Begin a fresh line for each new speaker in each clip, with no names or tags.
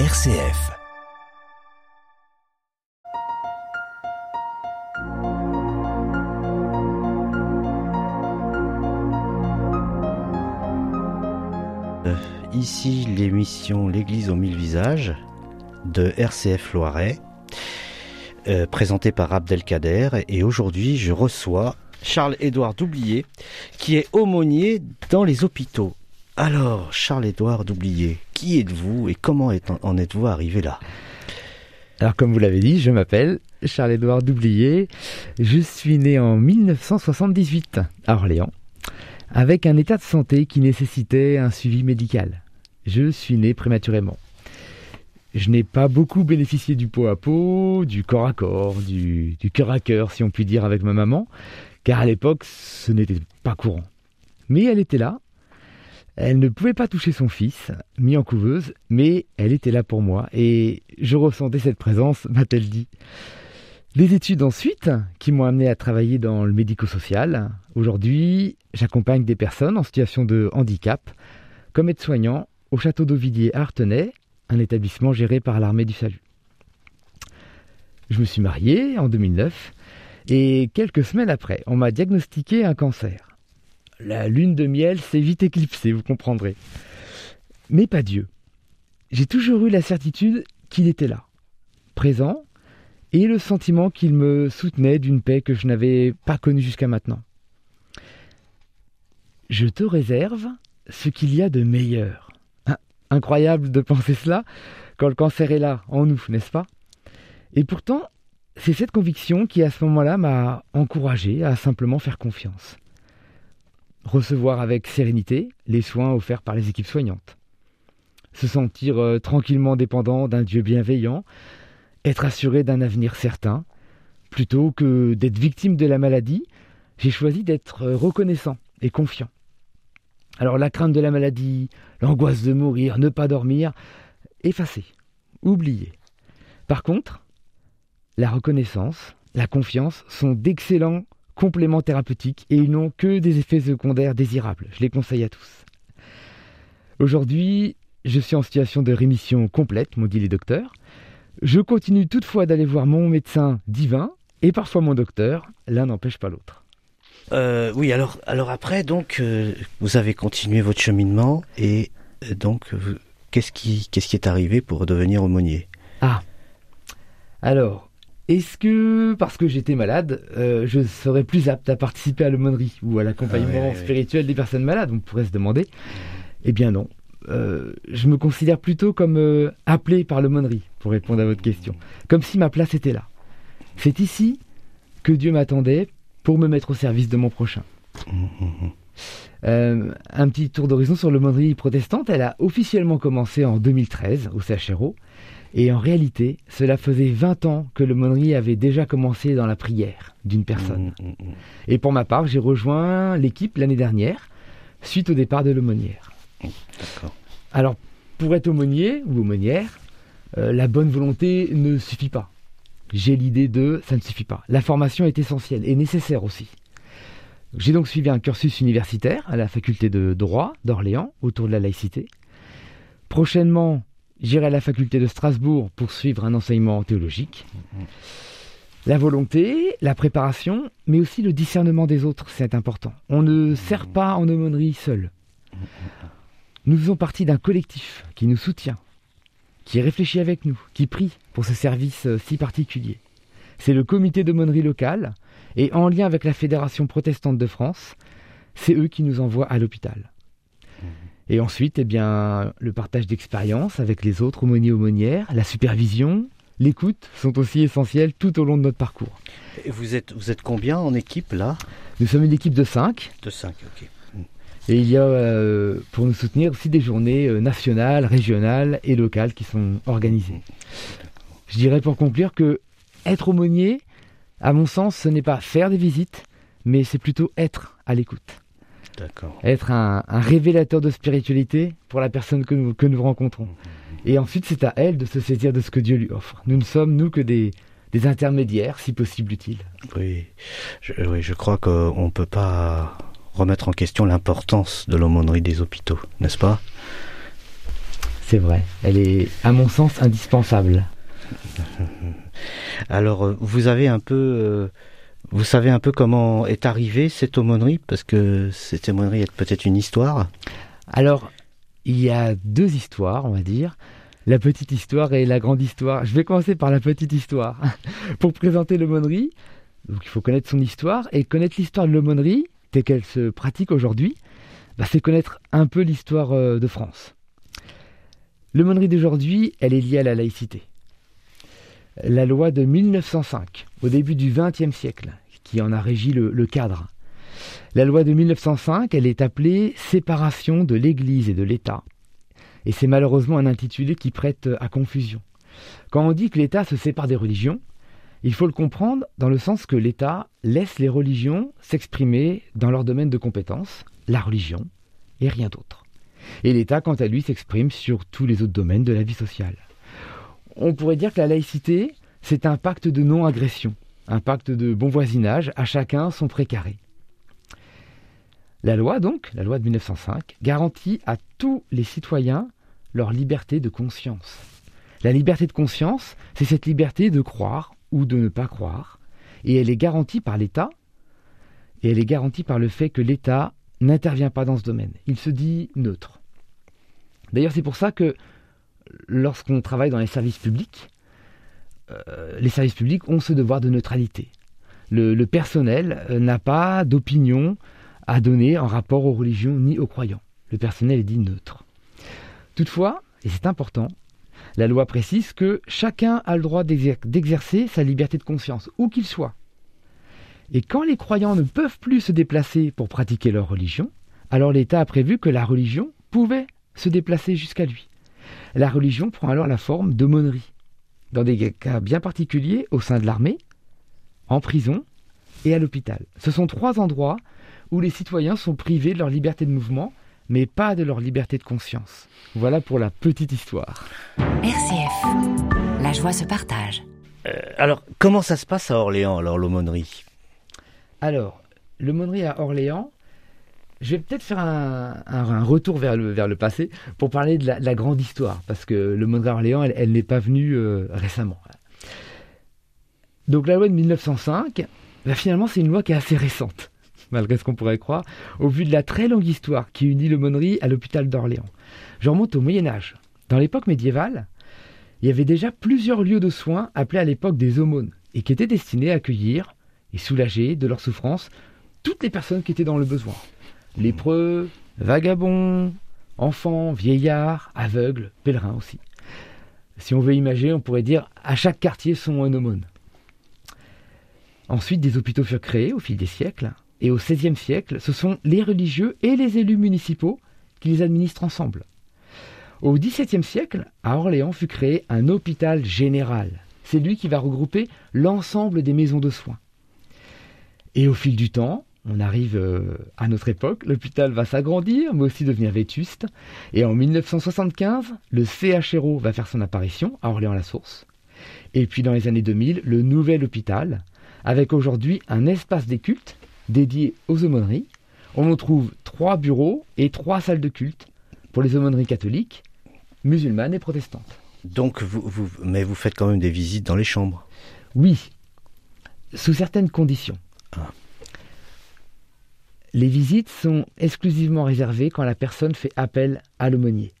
RCF. Euh, ici l'émission L'Église aux mille visages de RCF Loiret, euh, présentée par Abdelkader. Et aujourd'hui, je reçois Charles-Édouard Doublier, qui est aumônier dans les hôpitaux. Alors, Charles-Édouard Doublier, qui êtes-vous et comment en êtes-vous arrivé là?
Alors, comme vous l'avez dit, je m'appelle Charles-Édouard Doublier. Je suis né en 1978 à Orléans, avec un état de santé qui nécessitait un suivi médical. Je suis né prématurément. Je n'ai pas beaucoup bénéficié du pot à pot, du corps à corps, du, du cœur à cœur, si on peut dire, avec ma maman, car à l'époque, ce n'était pas courant. Mais elle était là, elle ne pouvait pas toucher son fils, mis en couveuse, mais elle était là pour moi et je ressentais cette présence, m'a-t-elle dit. Les études ensuite, qui m'ont amené à travailler dans le médico-social. Aujourd'hui, j'accompagne des personnes en situation de handicap comme aide-soignant au château d'Auvilliers à Artenay, un établissement géré par l'armée du salut. Je me suis marié en 2009 et quelques semaines après, on m'a diagnostiqué un cancer la lune de miel s'est vite éclipsée, vous comprendrez. Mais pas Dieu. J'ai toujours eu la certitude qu'il était là, présent, et le sentiment qu'il me soutenait d'une paix que je n'avais pas connue jusqu'à maintenant. Je te réserve ce qu'il y a de meilleur. Ah, incroyable de penser cela quand le cancer est là, en nous, n'est-ce pas? Et pourtant, c'est cette conviction qui à ce moment-là m'a encouragé à simplement faire confiance recevoir avec sérénité les soins offerts par les équipes soignantes, se sentir euh, tranquillement dépendant d'un Dieu bienveillant, être assuré d'un avenir certain, plutôt que d'être victime de la maladie, j'ai choisi d'être euh, reconnaissant et confiant. Alors la crainte de la maladie, l'angoisse de mourir, ne pas dormir, effacé, oublié. Par contre, la reconnaissance, la confiance sont d'excellents compléments thérapeutiques et ils n'ont que des effets secondaires désirables. Je les conseille à tous. Aujourd'hui, je suis en situation de rémission complète, m'ont dit les docteurs. Je continue toutefois d'aller voir mon médecin divin et parfois mon docteur. L'un n'empêche pas l'autre.
Euh, oui, alors, alors après, donc, euh, vous avez continué votre cheminement et euh, donc, qu'est-ce qui, qu'est-ce qui est arrivé pour devenir aumônier?
Ah, alors, est-ce que, parce que j'étais malade, euh, je serais plus apte à participer à l'aumônerie ou à l'accompagnement ah spirituel des personnes malades? On pourrait se demander. Eh bien non. Euh, je me considère plutôt comme euh, appelé par l'aumônerie, pour répondre à votre question. Comme si ma place était là. C'est ici que Dieu m'attendait pour me mettre au service de mon prochain. un petit tour d'horizon sur l'aumônerie protestante. Elle a officiellement commencé en 2013 au CHRO. Et en réalité, cela faisait 20 ans que l'aumônerie avait déjà commencé dans la prière d'une personne. Mmh, mmh, mmh. Et pour ma part, j'ai rejoint l'équipe l'année dernière, suite au départ de l'aumônière. Alors, pour être aumônier ou aumônière, euh, la bonne volonté ne suffit pas. J'ai l'idée de ça ne suffit pas. La formation est essentielle et nécessaire aussi. J'ai donc suivi un cursus universitaire à la faculté de droit d'Orléans autour de la laïcité. Prochainement, J'irai à la faculté de Strasbourg pour suivre un enseignement théologique. La volonté, la préparation, mais aussi le discernement des autres, c'est important. On ne sert pas en aumônerie seul. Nous faisons partie d'un collectif qui nous soutient, qui réfléchit avec nous, qui prie pour ce service euh, si particulier. C'est le comité d'aumônerie locale, et en lien avec la Fédération protestante de France, c'est eux qui nous envoient à l'hôpital. Et ensuite, eh bien, le partage d'expériences avec les autres aumôniers aumônières, la supervision, l'écoute sont aussi essentiels tout au long de notre parcours.
Et vous êtes, vous êtes combien en équipe là?
Nous sommes une équipe de 5.
De 5, ok.
Et il y a euh, pour nous soutenir aussi des journées euh, nationales, régionales et locales qui sont organisées. Je dirais pour conclure que être aumônier, à mon sens, ce n'est pas faire des visites, mais c'est plutôt être à l'écoute être un, révélateur de spiritualité pour la personne que nous, que nous rencontrons. Et ensuite, c'est à elle de se saisir de ce que Dieu lui offre. Nous ne sommes, nous, que des, des intermédiaires, si possible utile.
Oui, je, oui, je crois qu'on ne peut pas remettre en question l'importance de l'aumônerie des hôpitaux, n'est-ce pas?
C'est vrai, elle est à mon sens indispensable.
Alors, euh, vous avez un peu, euh, vous savez un peu comment est arrivée cette aumônerie, parce que cette aumônerie est peut-être une histoire?
Alors, il y a deux histoires, on va dire. La petite histoire et la grande histoire. Je vais commencer par la petite histoire. Pour présenter l'aumônerie, il faut connaître son histoire et connaître l'histoire de l'aumônerie telle qu'elle se pratique aujourd'hui, bah, c'est connaître un peu l'histoire euh, de France. L'aumônerie d'aujourd'hui, elle est liée à la laïcité la loi de 1905, au début du XXe siècle, qui en a régi le, cadre. La loi de 1905, elle est appelée séparation de l'Église et de l'État. Et c'est malheureusement un intitulé qui prête à confusion. Quand on dit que l'État se sépare des religions, il faut le comprendre dans le sens que l'État laisse les religions s'exprimer dans leur domaine de compétence, la religion, et rien d'autre. Et l'État, quant à lui, s'exprime sur tous les autres domaines de la vie sociale on pourrait dire que la laïcité, c'est un pacte de non-agression, un pacte de bon voisinage, à chacun son précaré. La loi, donc, la loi de 1905, garantit à tous les citoyens leur liberté de conscience. La liberté de conscience, c'est cette liberté de croire ou de ne pas croire, et elle est garantie par l'État, et elle est garantie par le fait que l'État n'intervient pas dans ce domaine. Il se dit neutre. D'ailleurs, c'est pour ça que lorsqu'on travaille dans les services publics, euh, les services publics ont ce devoir de neutralité. Le, personnel euh, n'a pas d'opinion à donner en rapport aux religions ni aux croyants. Le personnel est dit neutre. Toutefois, et c'est important, la loi précise que chacun a le droit d'exercer sa liberté de conscience, où qu'il soit. Et quand les croyants ne peuvent plus se déplacer pour pratiquer leur religion, alors l'État a prévu que la religion pouvait se déplacer jusqu'à lui. La religion prend alors la forme d'aumônerie, dans des cas bien particuliers au sein de l'armée, en prison et à l'hôpital. Ce sont trois endroits où les citoyens sont privés de leur liberté de mouvement, mais pas de leur liberté de conscience. Voilà pour la petite histoire.
RCF, la joie se partage.
Euh, alors, comment ça se passe à Orléans, alors l'aumônerie?
Alors, l'aumônerie à Orléans, je vais peut-être faire un, retour vers le, le passé pour parler de la, grande histoire, parce que le Monde Orléans, elle, n'est pas venue euh, récemment. Donc la loi de 1905, bah, finalement c'est une loi qui est assez récente, malgré ce qu'on pourrait croire, au vu de la très longue histoire qui unit l'aumônerie à l'hôpital d'Orléans. Je remonte au Moyen Âge. Dans l'époque médiévale, il y avait déjà plusieurs lieux de soins appelés à l'époque des aumônes, et qui étaient destinés à accueillir et soulager de leur souffrance toutes les personnes qui étaient dans le besoin lépreux, vagabonds, enfants, vieillards, aveugles, pèlerins aussi. Si on veut imaginer, on pourrait dire à chaque quartier son aumône. Ensuite, des hôpitaux furent créés au fil des siècles, et au XVIe siècle, ce sont les religieux et les élus municipaux qui les administrent ensemble. Au XVIIe siècle, à Orléans fut créé un hôpital général. C'est lui qui va regrouper l'ensemble des maisons de soins. Et au fil du temps, on arrive euh, à notre époque, l'hôpital va s'agrandir, mais aussi devenir vétuste. Et en 1975, le CHRO va faire son apparition à Orléans-la-Source. Et puis dans les années 2000, le nouvel hôpital, avec aujourd'hui un espace des cultes dédié aux aumôneries. On en trouve trois bureaux et trois salles de culte pour les aumôneries catholiques, musulmanes et protestantes.
Donc, vous, mais vous faites quand même des visites dans les chambres?
Oui, sous certaines conditions. Ah. Les visites sont exclusivement réservées quand la personne fait appel à l'aumônier.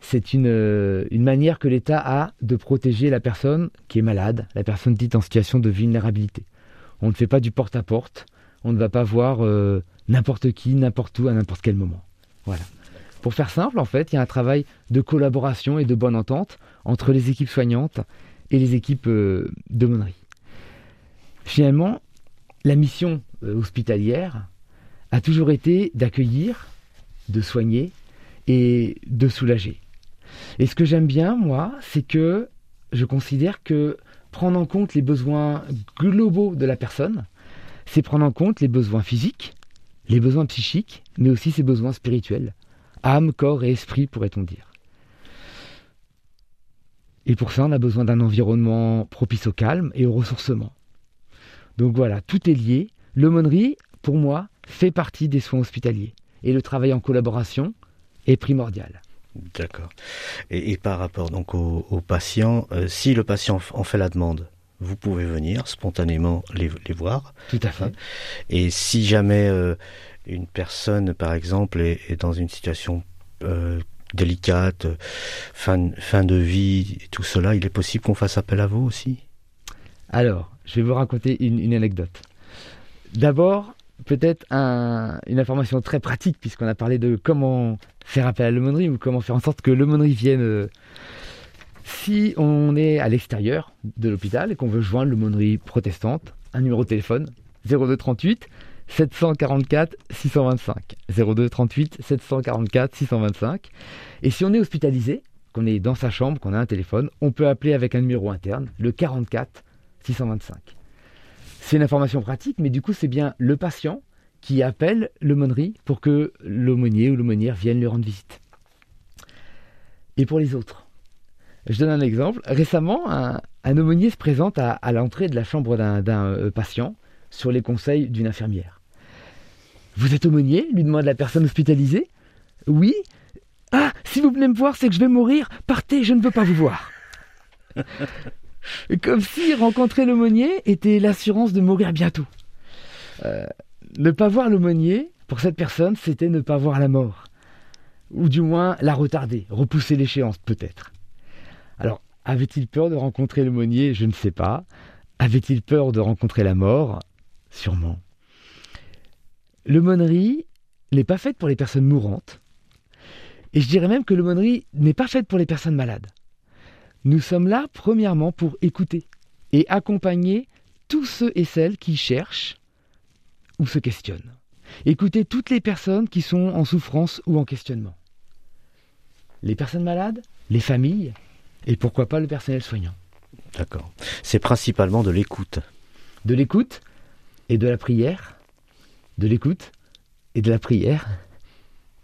C'est une, euh, une, manière que l'État a de protéger la personne qui est malade, la personne dite en situation de vulnérabilité. On ne fait pas du porte-à-porte, on ne va pas voir euh, n'importe qui, n'importe où, à n'importe quel moment. Voilà. Pour faire simple, en fait, il y a un travail de collaboration et de bonne entente entre les équipes soignantes et les équipes euh. Finalement, la mission hospitalière, a toujours été d'accueillir, de soigner et de soulager. Et ce que j'aime bien, moi, c'est que je considère que prendre en compte les besoins globaux de la personne, c'est prendre en compte les besoins physiques, les besoins psychiques, mais aussi ses besoins spirituels, âme, corps et esprit, pourrait-on dire. Et pour ça, on a besoin d'un environnement propice au calme et au ressourcement. Donc voilà, tout est lié. L'aumônerie, pour moi, fait partie des soins hospitaliers. Et le travail en collaboration est primordial.
D'accord. Et, par rapport donc aux, patients, euh, si le patient en fait la demande, vous pouvez venir spontanément les, voir.
Tout à fait. Hein.
Et si jamais euh, une personne, par exemple, est, dans une situation euh, délicate, fin, fin de vie, tout cela, il est possible qu'on fasse appel à vous aussi?
Alors, je vais vous raconter une, anecdote. D'abord, peut-être une information très pratique, puisqu'on a parlé de comment faire appel à l'aumônerie ou comment faire en sorte que l'aumônerie vienne. Euh, si on est à l'extérieur de l'hôpital et qu'on veut joindre l'aumônerie protestante, un numéro de téléphone 0238 744 625. 02 38 744 625. Et si on est hospitalisé, qu'on est dans sa chambre, qu'on a un téléphone, on peut appeler avec un numéro interne, le 44 625. C'est une information pratique, mais du coup, c'est bien le patient qui appelle l'aumônerie pour que l'aumônier ou l'aumônière vienne lui rendre visite. Et pour les autres, je donne un exemple. Récemment, un, aumônier se présente à, l'entrée de la chambre d'un euh, patient sur les conseils d'une infirmière. Vous êtes aumônier? lui demande la personne hospitalisée. Oui. Ah, si vous venez me voir, c'est que je vais mourir. Partez, je ne veux pas vous voir. Comme si rencontrer l'aumônier était l'assurance de mourir bientôt. Euh, ne pas voir l'aumônier, pour cette personne, c'était ne pas voir la mort. Ou du moins la retarder, repousser l'échéance peut-être. Alors, avait-il peur de rencontrer l'aumônier? Je ne sais pas. Avait-il peur de rencontrer la mort? Sûrement. L'aumônerie n'est pas faite pour les personnes mourantes. Et je dirais même que l'aumônerie n'est pas faite pour les personnes malades. Nous sommes là, premièrement, pour écouter et accompagner tous ceux et celles qui cherchent ou se questionnent. Écouter toutes les personnes qui sont en souffrance ou en questionnement. Les personnes malades, les familles, et pourquoi pas le personnel soignant.
D'accord. C'est principalement de l'écoute.
De l'écoute et de la prière de l'écoute et de la prière.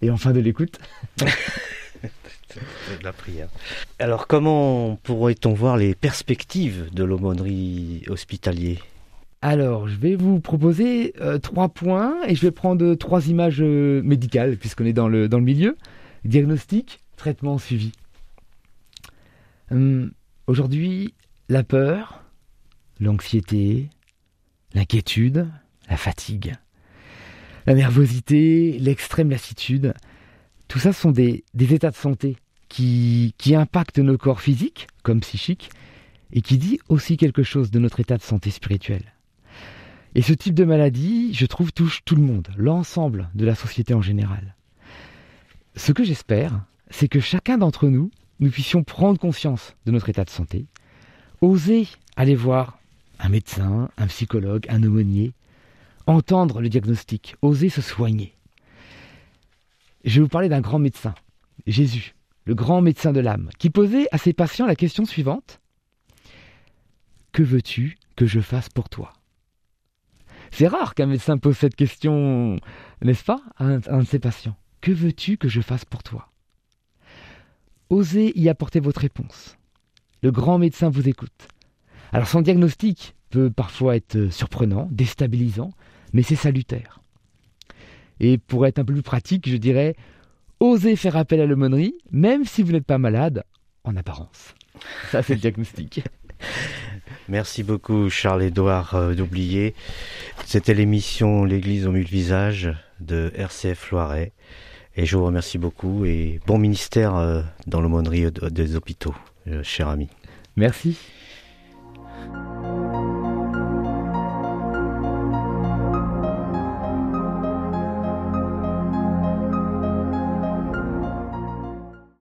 Et enfin de l'écoute.
de la prière. Alors comment pourrait-on voir les perspectives de l'aumônerie hospitalier
alors, je vais vous proposer euh, trois points et je vais prendre trois images euh, médicales puisqu'on est dans le, dans le milieu. Diagnostic, traitement, suivi. Hum, aujourd'hui, la peur, l'anxiété, l'inquiétude, la fatigue la nervosité, l'extrême lassitude, tout ça sont des, états de santé qui, qui impactent nos corps physiques comme psychiques et qui dit aussi quelque chose de notre état de santé spirituel. Et ce type de maladie, je trouve, touche tout le monde, l'ensemble de la société en général. Ce que j'espère, c'est que chacun d'entre nous, nous puissions prendre conscience de notre état de santé, oser aller voir un médecin, un psychologue, un aumônier, entendre le diagnostic, oser se soigner. Je vais vous parler d'un grand médecin, Jésus, le grand médecin de l'âme, qui posait à ses patients la question suivante. Que veux-tu que je fasse pour toi? C'est rare qu'un médecin pose cette question, n'est-ce pas, à un, de ses patients. Que veux-tu que je fasse pour toi? Osez y apporter votre réponse. Le grand médecin vous écoute. Alors son diagnostic peut parfois être surprenant, déstabilisant, mais c'est salutaire. Et pour être un peu plus pratique, je dirais, osez faire appel à l'aumônerie, même si vous n'êtes pas malade, en apparence. Ça, c'est le diagnostic.
Merci beaucoup, Charles-Édouard euh, d'Oublier. C'était l'émission L'Église aux mille visages de RCF Loiret. Et je vous remercie beaucoup et bon ministère euh, dans l'aumônerie des hôpitaux, euh, cher ami.
Merci.